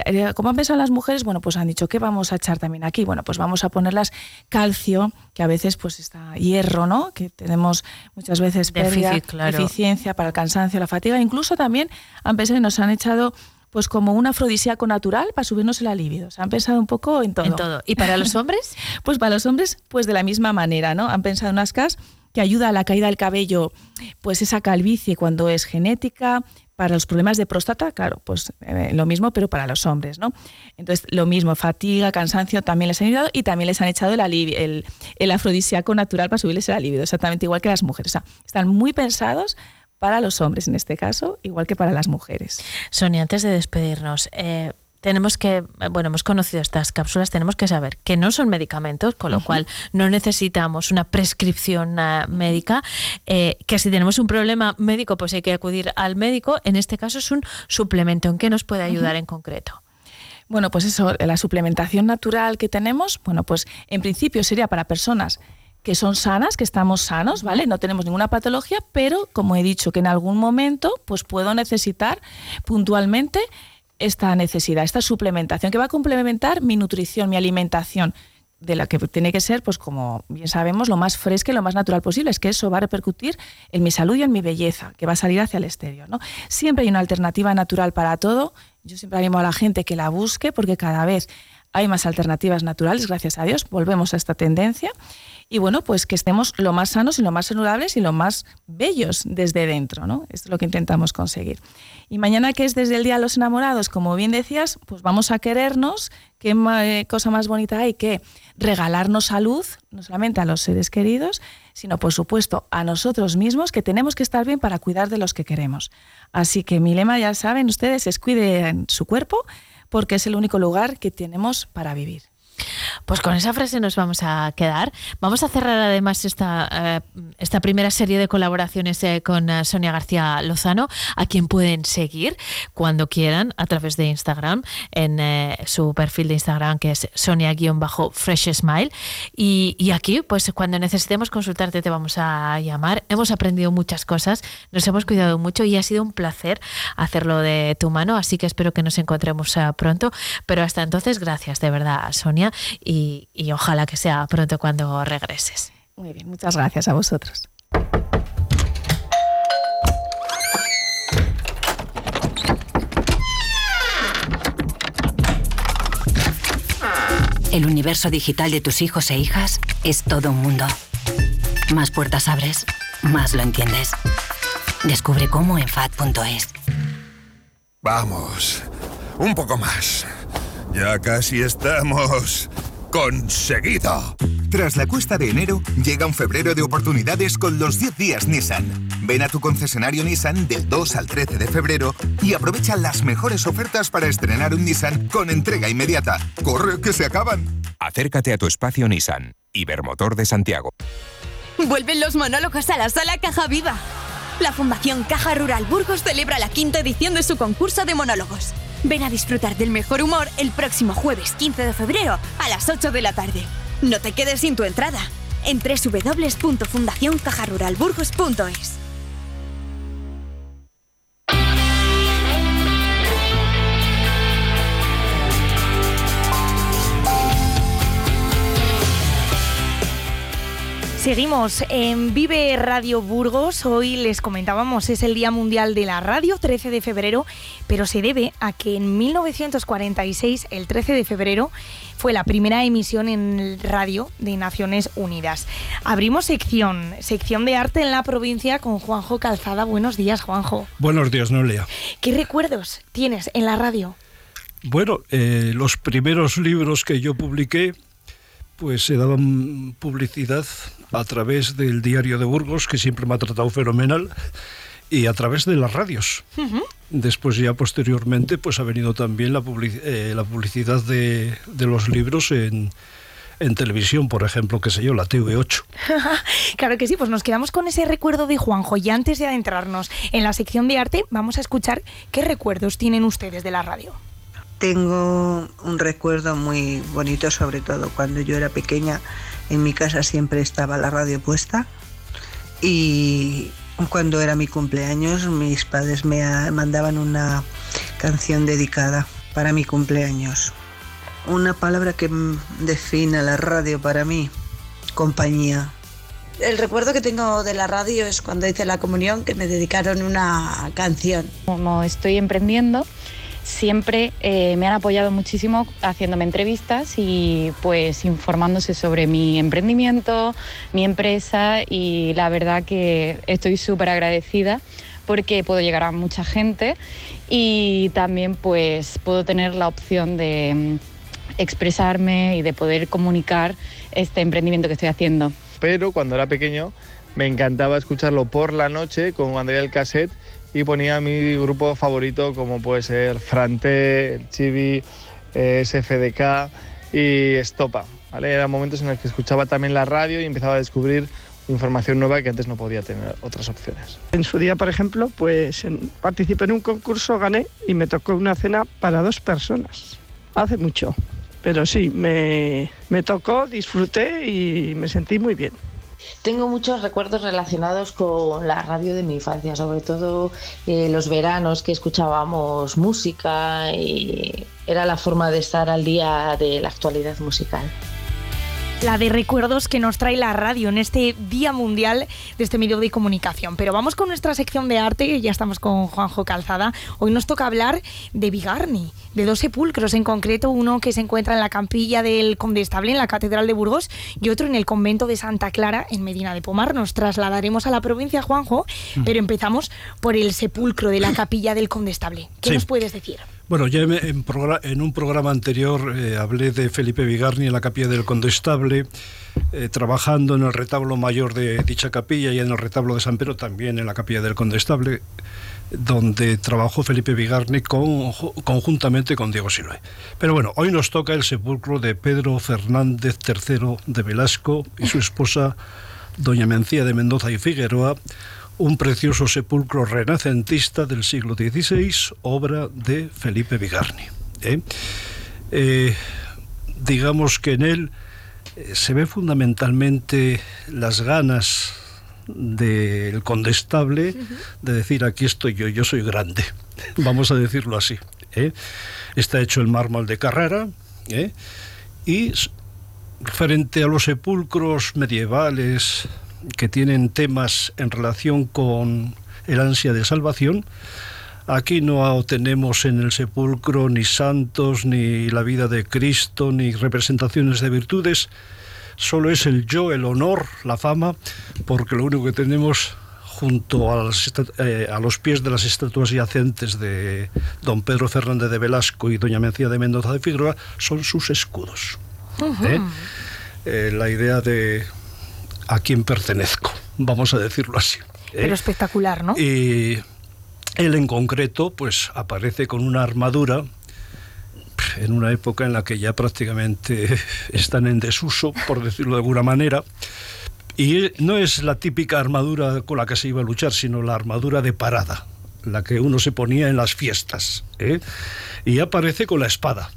eh, como han pensado las mujeres, bueno, pues han dicho, ¿qué vamos a echar también aquí? Bueno, pues vamos a ponerlas calcio, que a veces pues está hierro, ¿no? Que tenemos muchas veces pérdida, deficiencia para el cansancio, la fatiga. Incluso también han pensado y nos han echado pues como un afrodisíaco natural para subirnos el alivio. Se han pensado un poco en todo. En todo. ¿Y para los hombres? pues para los hombres, pues de la misma manera, ¿no? Han pensado en unas cas que ayuda a la caída del cabello, pues esa calvicie cuando es genética, para los problemas de próstata, claro, pues eh, lo mismo, pero para los hombres, ¿no? Entonces, lo mismo, fatiga, cansancio, también les han ayudado y también les han echado el, el, el afrodisíaco natural para subirles el alivio, exactamente igual que las mujeres. O sea, están muy pensados para los hombres en este caso, igual que para las mujeres. Sonia, antes de despedirnos, eh, tenemos que, bueno, hemos conocido estas cápsulas, tenemos que saber que no son medicamentos, con lo cual no necesitamos una prescripción eh, médica, eh, que si tenemos un problema médico, pues hay que acudir al médico. En este caso es un suplemento. ¿En qué nos puede ayudar en concreto? Bueno, pues eso, la suplementación natural que tenemos, bueno, pues en principio sería para personas que son sanas, que estamos sanos, ¿vale? No tenemos ninguna patología, pero como he dicho que en algún momento pues puedo necesitar puntualmente esta necesidad, esta suplementación que va a complementar mi nutrición, mi alimentación, de la que tiene que ser, pues como bien sabemos, lo más fresca y lo más natural posible. Es que eso va a repercutir en mi salud y en mi belleza, que va a salir hacia el exterior. ¿no? Siempre hay una alternativa natural para todo. Yo siempre animo a la gente que la busque porque cada vez hay más alternativas naturales, gracias a Dios. Volvemos a esta tendencia y bueno, pues que estemos lo más sanos y lo más saludables y lo más bellos desde dentro, ¿no? Esto es lo que intentamos conseguir. Y mañana que es desde el Día de los Enamorados, como bien decías, pues vamos a querernos, qué eh, cosa más bonita hay que regalarnos salud, no solamente a los seres queridos, sino por supuesto a nosotros mismos, que tenemos que estar bien para cuidar de los que queremos. Así que mi lema, ya saben ustedes, es cuiden su cuerpo, porque es el único lugar que tenemos para vivir. Pues con esa frase nos vamos a quedar. Vamos a cerrar además esta, eh, esta primera serie de colaboraciones eh, con eh, Sonia García Lozano, a quien pueden seguir cuando quieran a través de Instagram, en su perfil de Instagram que es Sonia-Fresh Smile. Y, y aquí, pues cuando necesitemos consultarte, te vamos a llamar. Hemos aprendido muchas cosas, nos hemos cuidado mucho y ha sido un placer hacerlo de tu mano, así que espero que nos encontremos pronto. Pero hasta entonces, gracias de verdad, Sonia y, ojalá que sea pronto cuando regreses. Muy bien, muchas gracias a vosotros. El universo digital de tus hijos e hijas es todo un mundo. Más puertas abres, más lo entiendes. Descubre cómo en FAD.es. Vamos, un poco más. Ya casi estamos conseguido. Tras la cuesta de enero, llega un febrero de oportunidades con los 10 días Nissan. Ven a tu concesionario Nissan del 2 al 13 de febrero y aprovecha las mejores ofertas para estrenar un Nissan con entrega inmediata. ¡Corre que se acaban! Acércate a tu espacio Nissan. Ibermotor de Santiago. Vuelven los monólogos a la sala Caja Viva. La Fundación Caja Rural Burgos celebra la quinta edición de su concurso de monólogos. Ven a disfrutar del mejor humor el próximo jueves 15 de febrero a las 8 de la tarde. No te quedes sin tu entrada en www.fundacioncajaruralburgos.es. Seguimos en Vive Radio Burgos. Hoy les comentábamos, es el Día Mundial de la Radio, 13 de febrero, pero se debe a que en 1946, el 13 de febrero, fue la primera emisión en radio de Naciones Unidas. Abrimos sección, sección de arte en la provincia con Juanjo Calzada. Buenos días, Juanjo. Buenos días, Noelia. ¿Qué recuerdos tienes en la radio? Bueno, eh, los primeros libros que yo publiqué pues se daban publicidad a través del diario de Burgos, que siempre me ha tratado fenomenal, y a través de las radios. Después ya posteriormente pues ha venido también la, eh, la publicidad de, de, los libros en, en televisión, por ejemplo, qué sé yo, la TV8. claro que sí, pues nos quedamos con ese recuerdo de Juanjo y antes de adentrarnos en la sección de arte vamos a escuchar qué recuerdos tienen ustedes de la radio. Tengo un recuerdo muy bonito, sobre todo cuando yo era pequeña. En mi casa siempre estaba la radio puesta y cuando era mi cumpleaños mis padres me mandaban una canción dedicada para mi cumpleaños. Una palabra que define la radio para mí, compañía. El recuerdo que tengo de la radio es cuando hice la comunión que me dedicaron una canción. Como estoy emprendiendo, siempre eh, me han apoyado muchísimo haciéndome entrevistas y pues informándose sobre mi emprendimiento, mi empresa y la verdad que estoy súper agradecida porque puedo llegar a mucha gente y también pues puedo tener la opción de mm, expresarme y de poder comunicar este emprendimiento que estoy haciendo. Pero cuando era pequeño me encantaba escucharlo por la noche con cuando el cassette y ponía mi grupo favorito como puede ser Frante, Chibi, eh, SFDK y Estopa. ¿vale? Eran momentos en los que escuchaba también la radio y empezaba a descubrir información nueva que antes no podía tener otras opciones. En su día, por ejemplo, pues participé en un concurso, gané y me tocó una cena para dos personas. Hace mucho, pero sí, me, me tocó, disfruté y me sentí muy bien. Tengo muchos recuerdos relacionados con la radio de mi infancia, sobre todo eh, los veranos que escuchábamos música y era la forma de estar al día de la actualidad musical la de recuerdos que nos trae la radio en este Día Mundial de este medio de comunicación. Pero vamos con nuestra sección de arte, ya estamos con Juanjo Calzada. Hoy nos toca hablar de Bigarni, de dos sepulcros en concreto, uno que se encuentra en la campilla del Condestable, en la Catedral de Burgos, y otro en el convento de Santa Clara, en Medina de Pomar. Nos trasladaremos a la provincia, Juanjo, mm. pero empezamos por el sepulcro de la capilla del Condestable. ¿Qué nos puedes decir? Bueno, ya en, un programa anterior eh, hablé de Felipe Vigarni en la capilla del Condestable, eh, trabajando en el retablo mayor de dicha capilla y en el retablo de San Pedro también en la capilla del Condestable. donde trabajó Felipe Vigarni con, conjuntamente con Diego Siloé. Pero bueno, hoy nos toca el sepulcro de Pedro Fernández III de Velasco y su esposa Doña Mencía de Mendoza y Figueroa, un precioso sepulcro renacentista del siglo XVI, obra de Felipe Vigarni. ¿eh? Eh, digamos que en él eh, se ve fundamentalmente las ganas del condestable de decir aquí estoy yo, yo soy grande, vamos a decirlo así. Está hecho el mármol de Carrara y frente a los sepulcros medievales que tienen temas en relación con el ansia de salvación, aquí no tenemos en el sepulcro ni santos, ni la vida de Cristo, ni representaciones de virtudes, solo es el yo, el honor, la fama, porque lo único que tenemos junto a, eh, los pies de las estatuas yacentes de don Pedro Fernández de Velasco y doña Mencía de Mendoza de Figueroa son sus escudos. ¿eh? Eh, la idea de a quién pertenezco, vamos a decirlo así. ¿eh? Pero espectacular, ¿no? Y él en concreto, pues aparece con una armadura en una época en la que ya prácticamente están en desuso, por decirlo de alguna manera. Y no es la típica armadura con la que se iba a luchar, sino la armadura de parada, la que uno se ponía en las fiestas. Y aparece con la espada.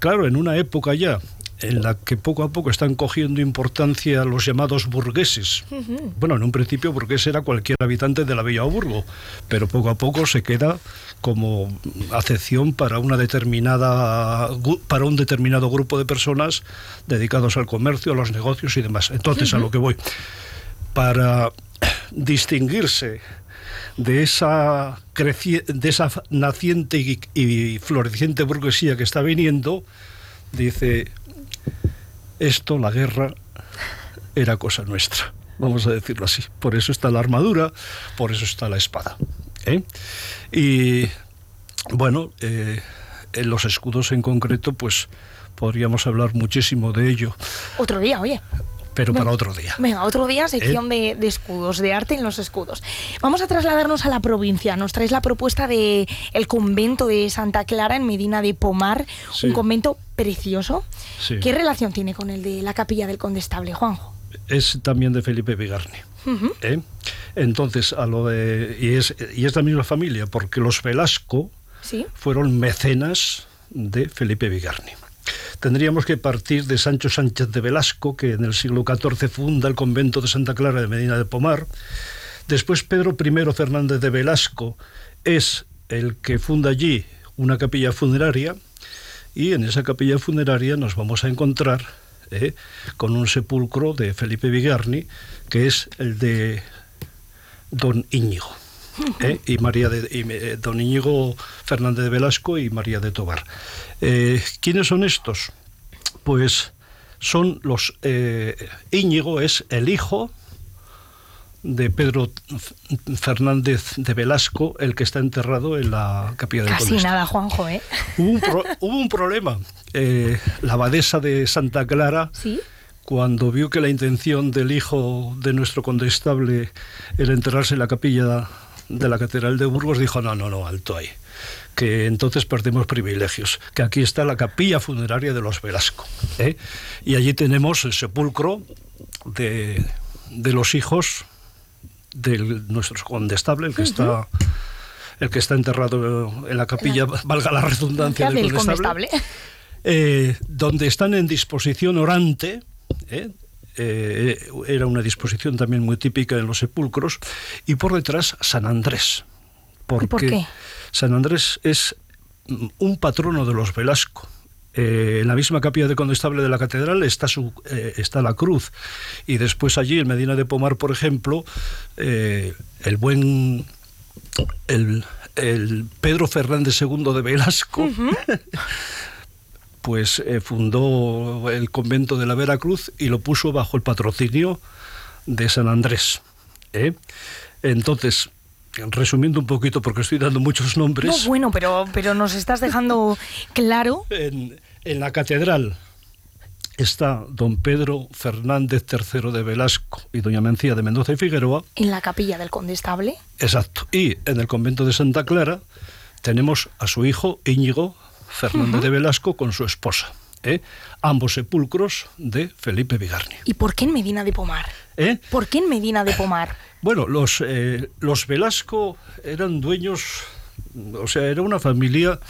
Claro, en una época ya en la que poco a poco están cogiendo importancia los llamados burgueses. Bueno, en un principio burgués era cualquier habitante de la Villa Burgo, pero poco a poco se queda como acepción para una determinada para un determinado grupo de personas dedicados al comercio, a los negocios y demás. Entonces, a lo que voy, para distinguirse de esa, de esa naciente y, y floreciente burguesía que está viniendo, dice, esto, la guerra, era cosa nuestra, vamos a decirlo así. Por eso está la armadura, por eso está la espada. ¿eh? Y bueno, eh, en los escudos en concreto, pues podríamos hablar muchísimo de ello. Otro día, oye pero para otro día. Venga, otro día, sección ¿Eh? de, escudos, de arte en los escudos. Vamos a trasladarnos a la provincia. Nos traes la propuesta de el convento de Santa Clara en Medina de Pomar, un convento precioso. ¿Qué relación tiene con el de la capilla del Condestable, Juanjo? Es también de Felipe Vigarni. ¿eh? Entonces, a lo de, y, es, y es la misma familia, porque los Velasco fueron mecenas de Felipe Vigarni tendríamos que partir de Sancho Sánchez de Velasco, que en el siglo XIV funda el convento de Santa Clara de Medina de Pomar. Después Pedro I Fernández de Velasco es el que funda allí una capilla funeraria y en esa capilla funeraria nos vamos a encontrar eh, con un sepulcro de Felipe Vigarni, que es el de don Íñigo. ¿Eh? y María de eh, Don Íñigo Fernández de Velasco y María de Tobar. Eh, ¿Quiénes son estos? Pues son los Íñigo es el hijo de Pedro Fernández de Velasco, el que está enterrado en la capilla del Casi nada, Juanjo, ¿eh? Hubo un, problema. la abadesa de Santa Clara cuando vio que la intención del hijo de nuestro condestable era enterrarse en la capilla de la Catedral de Burgos dijo, no, no, no, alto ahí, que entonces perdemos privilegios, que aquí está la capilla funeraria de los Velasco. ¿eh? Y allí tenemos el sepulcro de, los hijos de nuestro condestable, el que está el que está enterrado en la capilla, valga la redundancia del, condestable, eh, donde están en disposición orante, ¿eh? Eh, era una disposición también muy típica en los sepulcros, y por detrás San Andrés. Porque ¿Por qué? San Andrés es un patrono de los Velasco. Eh, en la misma capilla de condestable de la catedral está, su, eh, está la cruz. Y después allí, en Medina de Pomar, por ejemplo, el buen. El, Pedro Fernández II de Velasco pues eh, fundó el convento de la Veracruz y lo puso bajo el patrocinio de San Andrés. ¿eh? Entonces, resumiendo un poquito, porque estoy dando muchos nombres. No, bueno, pero, pero nos estás dejando claro. En, la catedral está don Pedro Fernández III de Velasco y doña Mencía de Mendoza y Figueroa. En la capilla del condestable. Exacto. Y en el convento de Santa Clara tenemos a su hijo Íñigo Fernández de Velasco con su esposa. ¿eh? Ambos sepulcros de Felipe Vigarni. ¿Y por qué en Medina de Pomar? ¿Eh? ¿Por qué en Medina de Pomar? Bueno, los, eh, los Velasco eran dueños, o sea, era una familia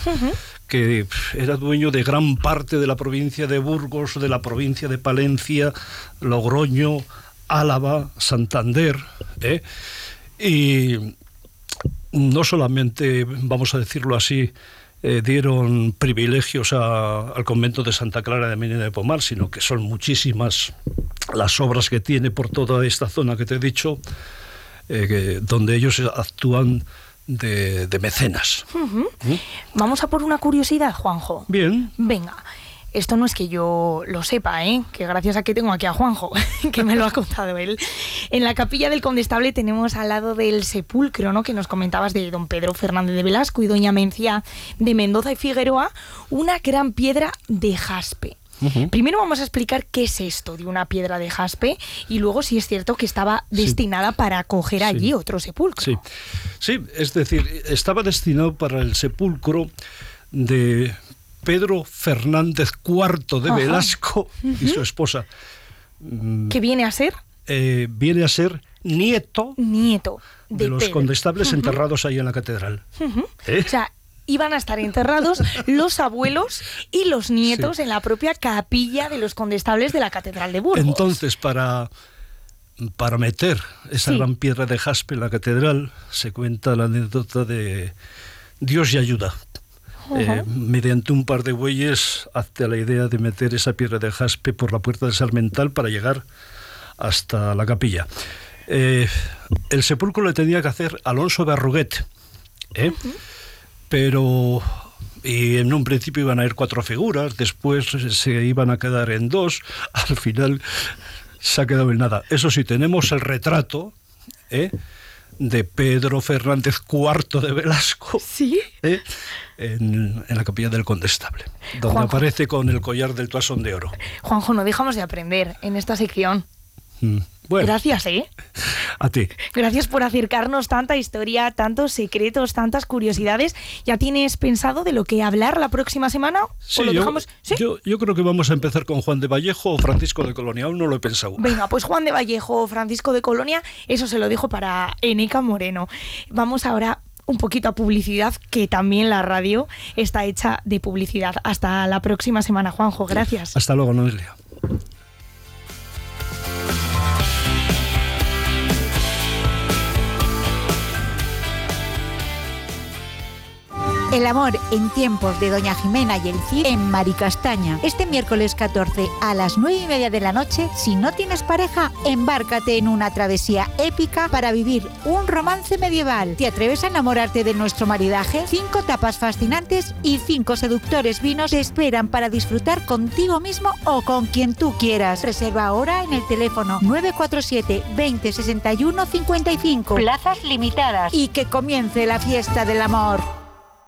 que era dueño de gran parte de la provincia de Burgos, de la provincia de Palencia, Logroño, Álava, Santander. ¿eh? Y no solamente, vamos a decirlo así, eh, dieron privilegios a- al convento de Santa Clara de Medina de Pomar, sino que son muchísimas las obras que tiene por toda esta zona que te he dicho, eh, que- donde ellos actúan de, de mecenas. Ujú. Vamos a por una curiosidad, Juanjo. Bien. Venga. Esto no es que yo lo sepa, ¿eh? que gracias a que tengo aquí a Juanjo, que me lo ha contado él. En la capilla del Condestable tenemos al lado del sepulcro, ¿no? que nos comentabas de don Pedro Fernández de Velasco y doña Mencía de Mendoza y Figueroa, una gran piedra de jaspe. Primero vamos a explicar qué es esto de una piedra de jaspe y luego si es cierto que estaba destinada para acoger allí otro sepulcro. Sí. sí, es decir, estaba destinado para el sepulcro de Pedro Fernández IV de Ajá. Velasco y su esposa. Mm, ¿Qué viene a ser? eh, viene a ser nieto Nieto de, de los Pedro. condestables enterrados ahí en la catedral. ¿Eh? O sea, iban a estar enterrados los abuelos y los nietos en la propia capilla de los condestables de la Catedral de Burgos. Entonces, para, para meter esa Sí. gran piedra de jaspe en la catedral, se cuenta la anécdota de Dios y ayuda. Eh, mediante un par de bueyes, hazte la idea de meter esa piedra de jaspe por la puerta del Sarmental para llegar hasta la capilla. Eh, el sepulcro le tenía que hacer Alonso de Arruguet, ¿eh? pero y en un principio iban a ir cuatro figuras, después se iban a quedar en dos, al final se ha quedado en nada. Eso sí, tenemos el retrato ¿eh? De Pedro Fernández IV de Velasco ¿Sí? ¿eh? en, en la capilla del Condestable, donde Juanjo. aparece con el collar del toasón de oro. Juanjo, no dejamos de aprender en esta sección. Mm, Bueno, Gracias, ¿eh? a ti. Gracias por acercarnos tanta historia, tantos secretos, tantas curiosidades. ¿Ya tienes pensado de lo que hablar la próxima semana? Sí, ¿O lo yo, dejamos? ¿Sí? yo, yo creo que vamos a empezar con Juan de Vallejo o Francisco de Colonia, aún no lo he pensado. Venga, pues Juan de Vallejo, Francisco de Colonia, eso se lo dejo para Eneca Moreno. Vamos ahora un poquito a publicidad, que también la radio está hecha de publicidad. Hasta la próxima semana, Juanjo. Gracias. Hasta luego, Noelia. El amor en tiempos de Doña Jimena y el Cid en Maricastaña. Este miércoles 14 a las 9 y media de la noche, si no tienes pareja, embárcate en una travesía épica para vivir un romance medieval. ¿Te atreves a enamorarte de nuestro maridaje? Cinco tapas fascinantes y cinco seductores vinos te esperan para disfrutar contigo mismo o con quien tú quieras. Reserva ahora en el teléfono 947 20 61 55. Plazas limitadas. Y que comience la fiesta del amor.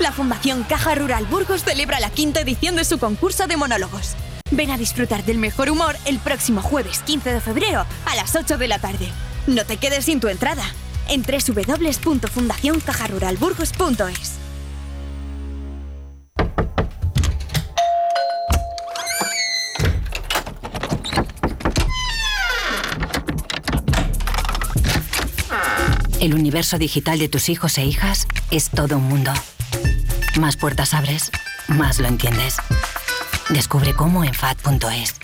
La Fundación Caja Rural Burgos celebra la quinta edición de su concurso de monólogos. Ven a disfrutar del mejor humor el próximo jueves 15 de febrero a las 8 de la tarde. No te quedes sin tu entrada en www.fundacioncajaruralburgos.es. El universo digital de tus hijos e hijas es todo un mundo. Más puertas abres, más lo entiendes. Descubre cómo en FAD.es.